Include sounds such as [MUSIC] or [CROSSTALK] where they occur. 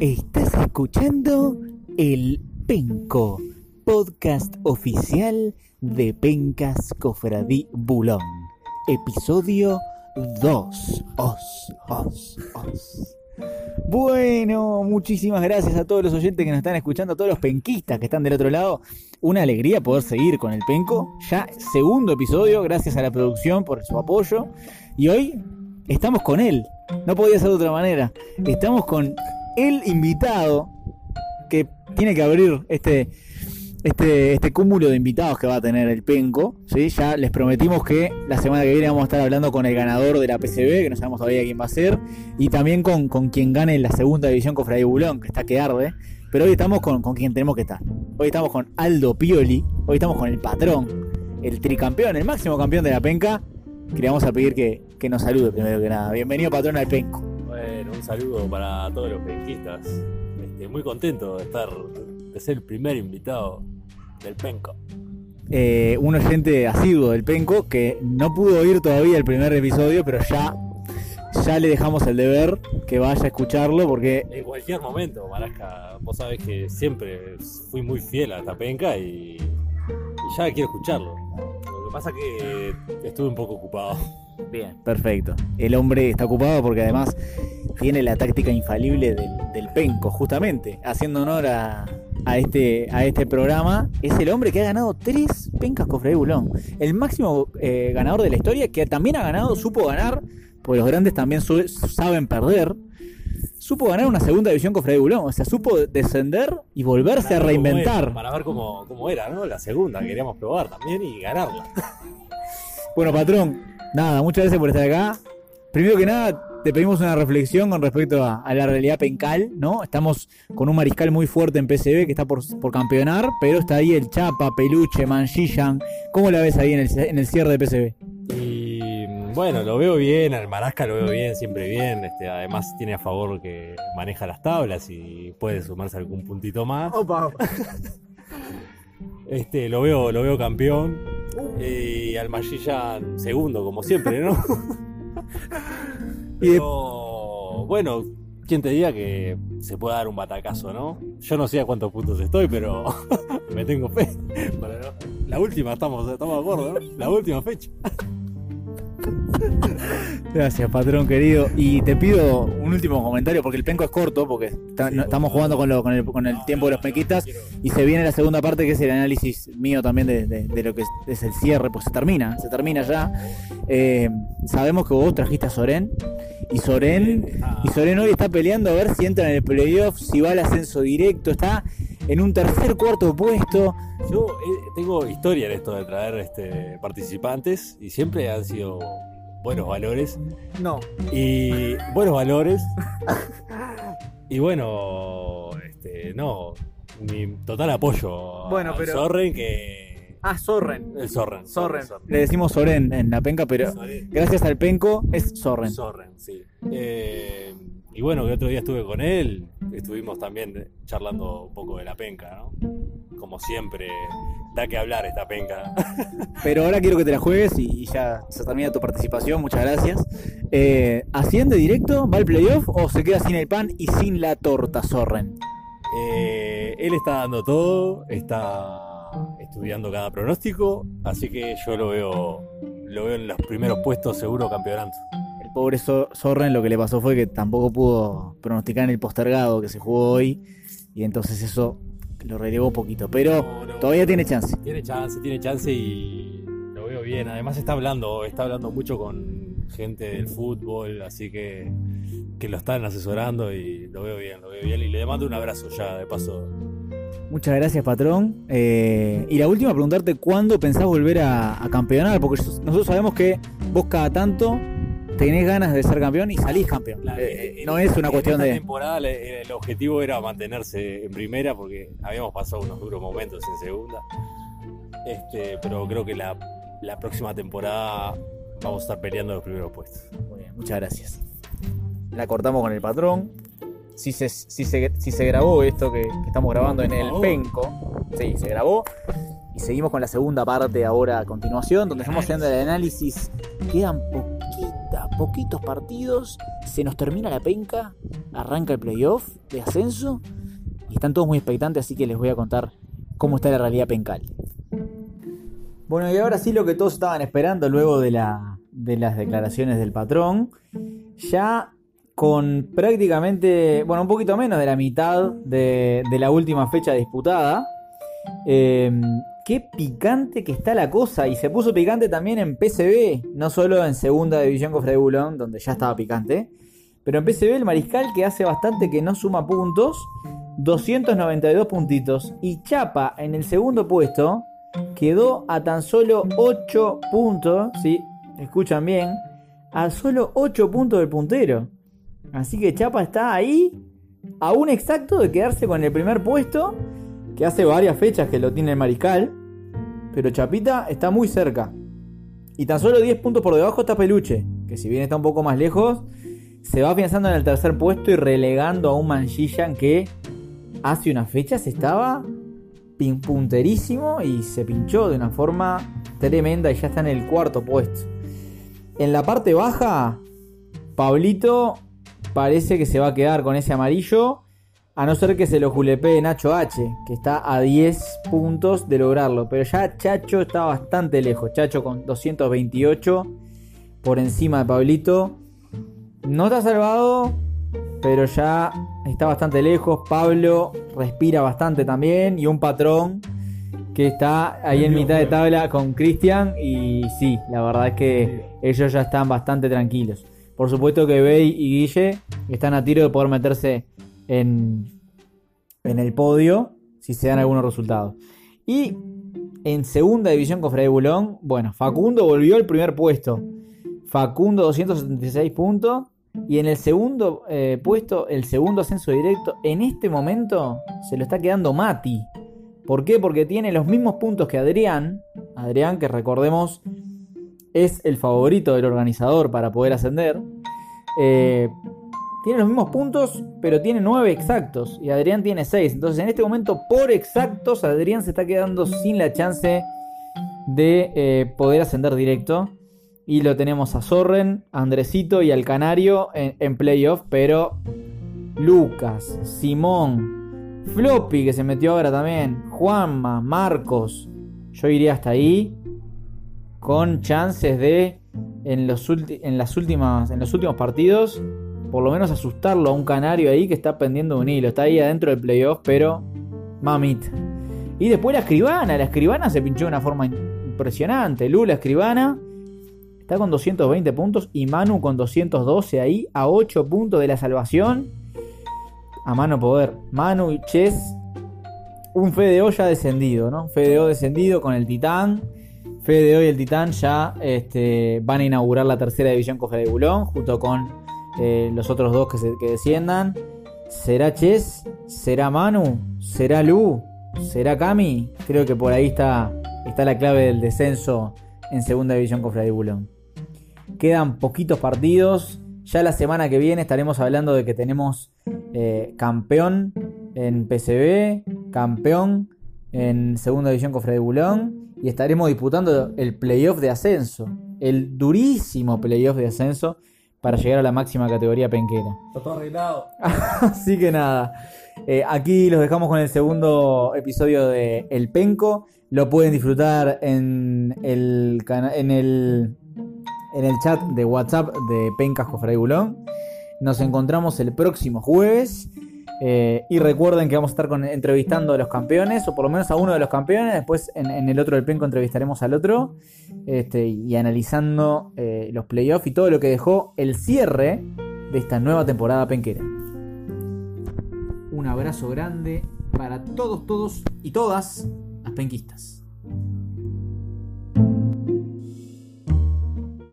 Estás escuchando El Penco, podcast oficial de Pencas Cofradí Bulón. Episodio 2. Os, os, os. Bueno, muchísimas gracias a todos los oyentes que nos están escuchando, a todos los penquistas que están del otro lado. Una alegría poder seguir con el penco. Ya segundo episodio, gracias a la producción por su apoyo. Y hoy estamos con él. No podía ser de otra manera. Estamos con el invitado que tiene que abrir este, este, este cúmulo de invitados que va a tener el Penco. ¿sí? Ya les prometimos que la semana que viene vamos a estar hablando con el ganador de la PCB, que no sabemos todavía quién va a ser, y también con, con quien gane la segunda división con Fray Bulón, que está que arde. Pero hoy estamos con, con quien tenemos que estar. Hoy estamos con Aldo Pioli, hoy estamos con el patrón, el tricampeón, el máximo campeón de la penca. Que le vamos a pedir que, que nos salude primero que nada. Bienvenido patrón al penco. Saludo para todos los penquistas. Este, muy contento de estar, de ser el primer invitado del penco. Eh, un oyente asiduo del penco que no pudo oír todavía el primer episodio, pero ya, ya le dejamos el deber que vaya a escucharlo porque En cualquier momento, Marasca, vos sabés que siempre fui muy fiel a esta penca y, y ya quiero escucharlo. Lo que pasa que estuve un poco ocupado. Bien, perfecto. El hombre está ocupado porque además tiene la táctica infalible del, del penco, justamente, haciendo honor a, a este, a este programa. Es el hombre que ha ganado tres pencas con Freddy Bulón. El máximo eh, ganador de la historia, que también ha ganado, supo ganar, porque los grandes también su- saben perder. Supo ganar una segunda división con Freddy Bulón. O sea, supo descender y volverse a Para reinventar. era, para ver cómo, cómo era, ¿no? La segunda, queríamos probar también y ganarla. [LAUGHS] Bueno, patrón, nada, muchas gracias por estar acá. Primero que nada, te pedimos una reflexión con respecto a, a la realidad pencal, ¿no? Estamos con un mariscal muy fuerte en PCB que está por, por campeonar, pero está ahí el Chapa, Peluche, Manchillan. ¿Cómo la ves ahí en el, en el cierre de PCB? Y bueno, lo veo bien, al Marasca lo veo bien, siempre bien. Este, además tiene a favor que maneja las tablas y puede sumarse algún puntito más. Este, lo veo, lo veo campeón. Y al Magilla segundo, como siempre, ¿no? [LAUGHS] Y de- Pero bueno, ¿quién te diga que se puede dar un batacazo, no? Yo no sé a cuántos puntos estoy, pero [LAUGHS] me tengo fe. Para no- La última, estamos, estamos de acuerdo, ¿no? La última fecha. Gracias, patrón querido. Y te pido un último comentario, porque el penco es corto, porque está- Sí, no- por estamos jugando con, lo- con el, con el tiempo de los penquistas. Y se viene la segunda parte, que es el análisis mío también de, de- de lo que es, es el cierre, pues se termina, se termina ya. Eh, sabemos que vos trajiste a Soren, y Soren, y Soren hoy está peleando a ver si entra en el playoff, si va al ascenso directo, está en un tercer cuarto puesto. Yo eh, tengo historia en esto de traer este, participantes y siempre han sido buenos valores. No. Y buenos valores. [LAUGHS] y bueno, este, no, mi total apoyo Bueno, a pero- Sorren que... Ah, Sorren. El Sorren. Sorren. Le decimos Soren en la penca, pero Sorren. gracias al penco es Sorren. Sorren, sí. Eh, y bueno, que otro día estuve con él, estuvimos también charlando un poco de la penca, ¿no? Como siempre, da que hablar esta penca. [LAUGHS] Pero ahora quiero que te la juegues y, y ya se termina tu participación. Muchas gracias. Eh, ¿Asciende directo? ¿Va al playoff o se queda sin el pan y sin la torta, Sorren? Eh, él está dando todo, está estudiando cada pronóstico, así que yo lo veo, lo veo en los primeros puestos seguro campeonato. El pobre So- Sorren lo que le pasó fue que tampoco pudo pronosticar en el postergado que se jugó hoy y entonces eso lo relegó un poquito. Pero No, no. todavía tiene chance. Tiene chance, tiene chance y lo veo bien. Además está hablando, está hablando mucho con gente del fútbol, así que que lo están asesorando y lo veo bien, lo veo bien y le mando un abrazo ya de paso. Muchas gracias, patrón. Eh, y la última, preguntarte cuándo pensás volver a, a campeonar, porque nosotros sabemos que vos cada tanto tenés ganas de ser campeón y salís campeón. Eh, en- no es una en cuestión esta de... temporada el objetivo era mantenerse en primera porque habíamos pasado unos duros momentos en segunda. Este, pero creo que la, la próxima temporada vamos a estar peleando los primeros puestos. Muy bien, muchas gracias. La cortamos con el patrón. Si se, si se, si se grabó esto que, que estamos grabando en el favor. penco, sí, se grabó. Y seguimos con la segunda parte ahora a continuación, donde estamos haciendo el análisis. Quedan poquitas falta poquitos partidos, se nos termina la penca, arranca el playoff de ascenso y están todos muy expectantes, así que les voy a contar cómo está la realidad pencal. Bueno, y ahora sí lo que todos estaban esperando luego de, la, de las declaraciones del patrón, ya con prácticamente, bueno, un poquito menos de la mitad de, de la última fecha disputada. Eh, qué picante que está la cosa. Y se puso picante también en PCB, no solo en segunda división con Freddy Bulón, donde ya estaba picante. Pero en PCB el Mariscal que hace bastante que no suma puntos, 292 puntitos. Y Chapa en el segundo puesto quedó a tan solo 8 puntos, si escuchan bien, a solo 8 puntos del puntero. Así que Chapa está ahí, a un exacto de quedarse con el primer puesto que hace varias fechas que lo tiene el Mariscal, pero Chapita está muy cerca. Y tan solo 10 puntos por debajo está Peluche, que si bien está un poco más lejos, se va afianzando en el tercer puesto y relegando a un Manchillan que hace unas fechas estaba punterísimo y se pinchó de una forma tremenda y ya está en el cuarto puesto. En la parte baja, Pablito parece que se va a quedar con ese amarillo a no ser que se lo julepee Nacho H, que está a 10 puntos de lograrlo. Pero ya Chacho está bastante lejos. Chacho con 228 por encima de Pablito. No está salvado, pero ya está bastante lejos. Pablo respira bastante también. Y un patrón que está ahí en mitad de tabla con Cristian. Y sí, la verdad es que ellos ya están bastante tranquilos. Por supuesto que Bey y Guille están a tiro de poder meterse en, en el podio si se dan algunos resultados. Y en segunda división con Freddy Bulón, bueno, Facundo volvió al primer puesto. Facundo 276 puntos. Y en el segundo eh, puesto, el segundo ascenso directo, en este momento se lo está quedando Mati. ¿Por qué? Porque tiene los mismos puntos que Adrián. Adrián, que recordemos, es el favorito del organizador para poder ascender. Eh, tiene los mismos puntos, pero tiene 9 exactos. Y Adrián tiene 6. Entonces, en este momento, por exactos, Adrián se está quedando sin la chance de eh, poder ascender directo. Y lo tenemos a Sorren, a Andresito y al Canario en, en playoff. Pero Lucas, Simón, Floppy, que se metió ahora también, Juanma, Marcos. Yo iría hasta ahí. Con chances de en los, en las últimas, en los últimos partidos por lo menos asustarlo a un canario ahí que está pendiendo un hilo. Está ahí adentro del playoff, pero mamita. Y después la escribana. La escribana se pinchó de una forma impresionante. Lula escribana está con 220 puntos y Manu con 212 ahí a 8 puntos de la salvación. A mano poder. Manu y Chess. Un Fede ya descendido, ¿no? Fede descendido con el Titán. Fede y el Titán ya este, van a inaugurar la tercera división con Fede Bulón junto con eh, los otros dos que, se, desciendan. ¿Será Chess? ¿Será Manu? ¿Será Lu? ¿Será Cami? Creo que por ahí está, está la clave del descenso en segunda división con Freddy Bulón. Quedan poquitos partidos. Ya la semana que viene estaremos hablando de que tenemos eh, campeón en PCB, campeón en segunda división con Freddy Bulón y estaremos disputando el playoff de ascenso. El durísimo playoff de ascenso para llegar a la máxima categoría penquera. Está todo arreglado. [LAUGHS] Así que nada. Eh, aquí los dejamos con el segundo episodio de El Penco. Lo pueden disfrutar en el, en el, en el chat de WhatsApp de Pencas Fray Bulón. Nos encontramos el próximo jueves. Eh, y recuerden que vamos a estar entrevistando a los campeones, o por lo menos a uno de los campeones. Después en, el otro del Penco entrevistaremos al otro. Este, y analizando eh, los playoffs y todo lo que dejó el cierre de esta nueva temporada penquera. Un abrazo grande para todos, todos y todas las penquistas.